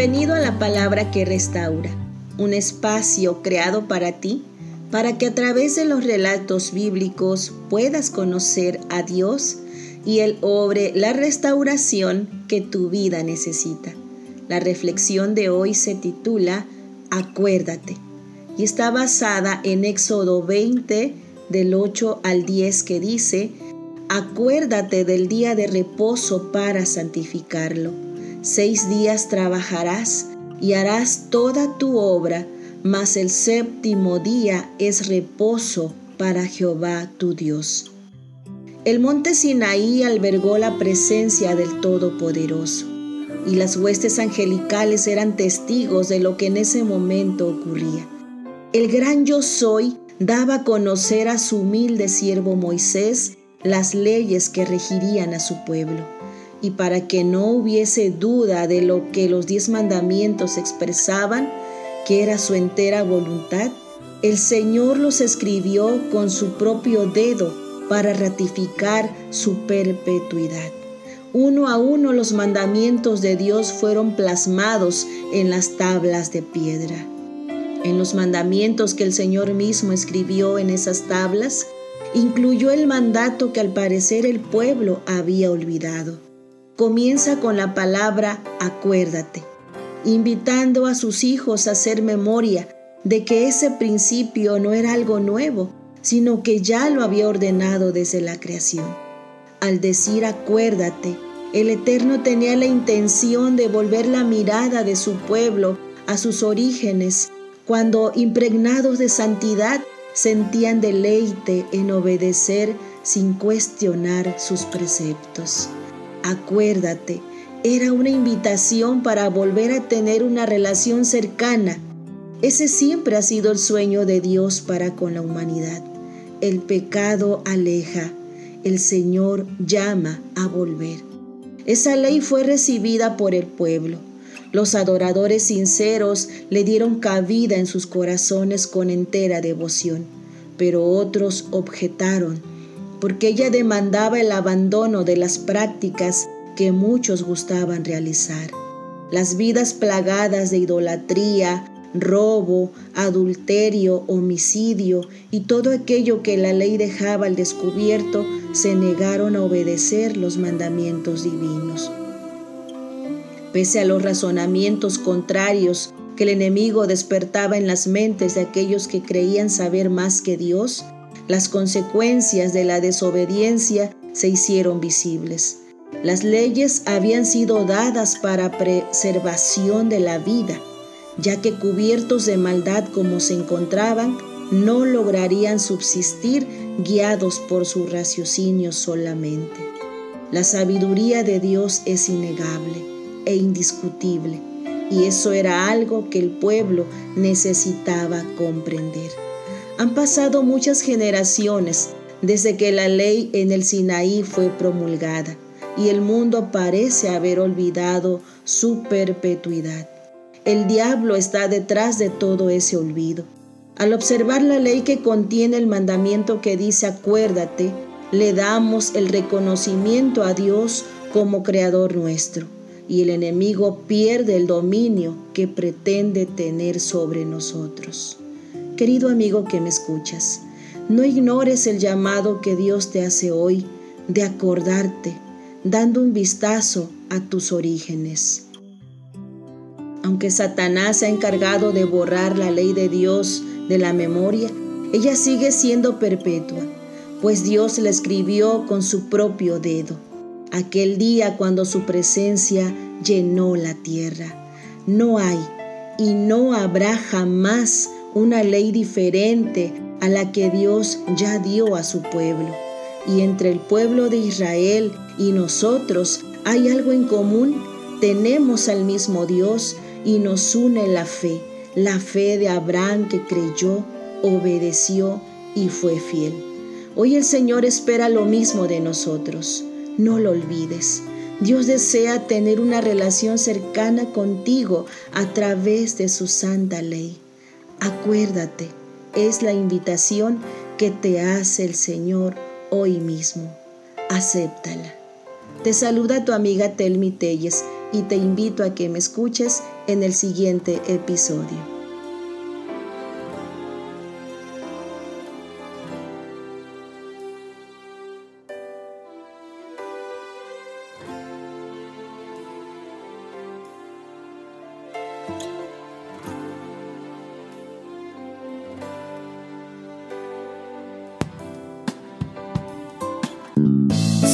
Bienvenido a la palabra que restaura, un espacio creado para ti, para que a través de los relatos bíblicos puedas conocer a Dios y Él obre la restauración que tu vida necesita. La reflexión de hoy se titula Acuérdate y está basada en Éxodo 20 del 8 al 10 que dice, Acuérdate del día de reposo para santificarlo Seis días trabajarás y harás toda tu obra, mas el séptimo día es reposo para Jehová tu Dios. El monte Sinaí albergó la presencia del Todopoderoso, y las huestes angelicales eran testigos de lo que en ese momento ocurría. El gran yo soy daba a conocer a su humilde siervo Moisés las leyes que regirían a su pueblo y para que no hubiese duda de lo que los diez mandamientos expresaban, que era su entera voluntad, el Señor los escribió con su propio dedo para ratificar su perpetuidad. Uno a uno los mandamientos de Dios fueron plasmados en las tablas de piedra. En los mandamientos que el Señor mismo escribió en esas tablas, incluyó el mandato que al parecer el pueblo había olvidado comienza con la palabra acuérdate, invitando a sus hijos a hacer memoria de que ese principio no era algo nuevo, sino que ya lo había ordenado desde la creación. Al decir acuérdate, el Eterno tenía la intención de volver la mirada de su pueblo a sus orígenes, cuando impregnados de santidad sentían deleite en obedecer sin cuestionar sus preceptos. Acuérdate, era una invitación para volver a tener una relación cercana. Ese siempre ha sido el sueño de Dios para con la humanidad. El pecado aleja, el Señor llama a volver. Esa ley fue recibida por el pueblo. Los adoradores sinceros le dieron cabida en sus corazones con entera devoción, pero otros objetaron porque ella demandaba el abandono de las prácticas que muchos gustaban realizar. Las vidas plagadas de idolatría, robo, adulterio, homicidio y todo aquello que la ley dejaba al descubierto se negaron a obedecer los mandamientos divinos. Pese a los razonamientos contrarios que el enemigo despertaba en las mentes de aquellos que creían saber más que Dios, las consecuencias de la desobediencia se hicieron visibles. Las leyes habían sido dadas para preservación de la vida, ya que cubiertos de maldad como se encontraban, no lograrían subsistir guiados por su raciocinio solamente. La sabiduría de Dios es innegable e indiscutible, y eso era algo que el pueblo necesitaba comprender. Han pasado muchas generaciones desde que la ley en el Sinaí fue promulgada y el mundo parece haber olvidado su perpetuidad. El diablo está detrás de todo ese olvido. Al observar la ley que contiene el mandamiento que dice acuérdate, le damos el reconocimiento a Dios como creador nuestro y el enemigo pierde el dominio que pretende tener sobre nosotros. Querido amigo que me escuchas, no ignores el llamado que Dios te hace hoy de acordarte, dando un vistazo a tus orígenes. Aunque Satanás se ha encargado de borrar la ley de Dios de la memoria, ella sigue siendo perpetua, pues Dios la escribió con su propio dedo, aquel día cuando su presencia llenó la tierra. No hay y no habrá jamás una ley diferente a la que Dios ya dio a su pueblo. Y entre el pueblo de Israel y nosotros hay algo en común. Tenemos al mismo Dios y nos une la fe, la fe de Abraham que creyó, obedeció y fue fiel. Hoy el Señor espera lo mismo de nosotros. No lo olvides. Dios desea tener una relación cercana contigo a través de su santa ley. Acuérdate, es la invitación que te hace el Señor hoy mismo. Acéptala. Te saluda tu amiga Telmi Telles y te invito a que me escuches en el siguiente episodio.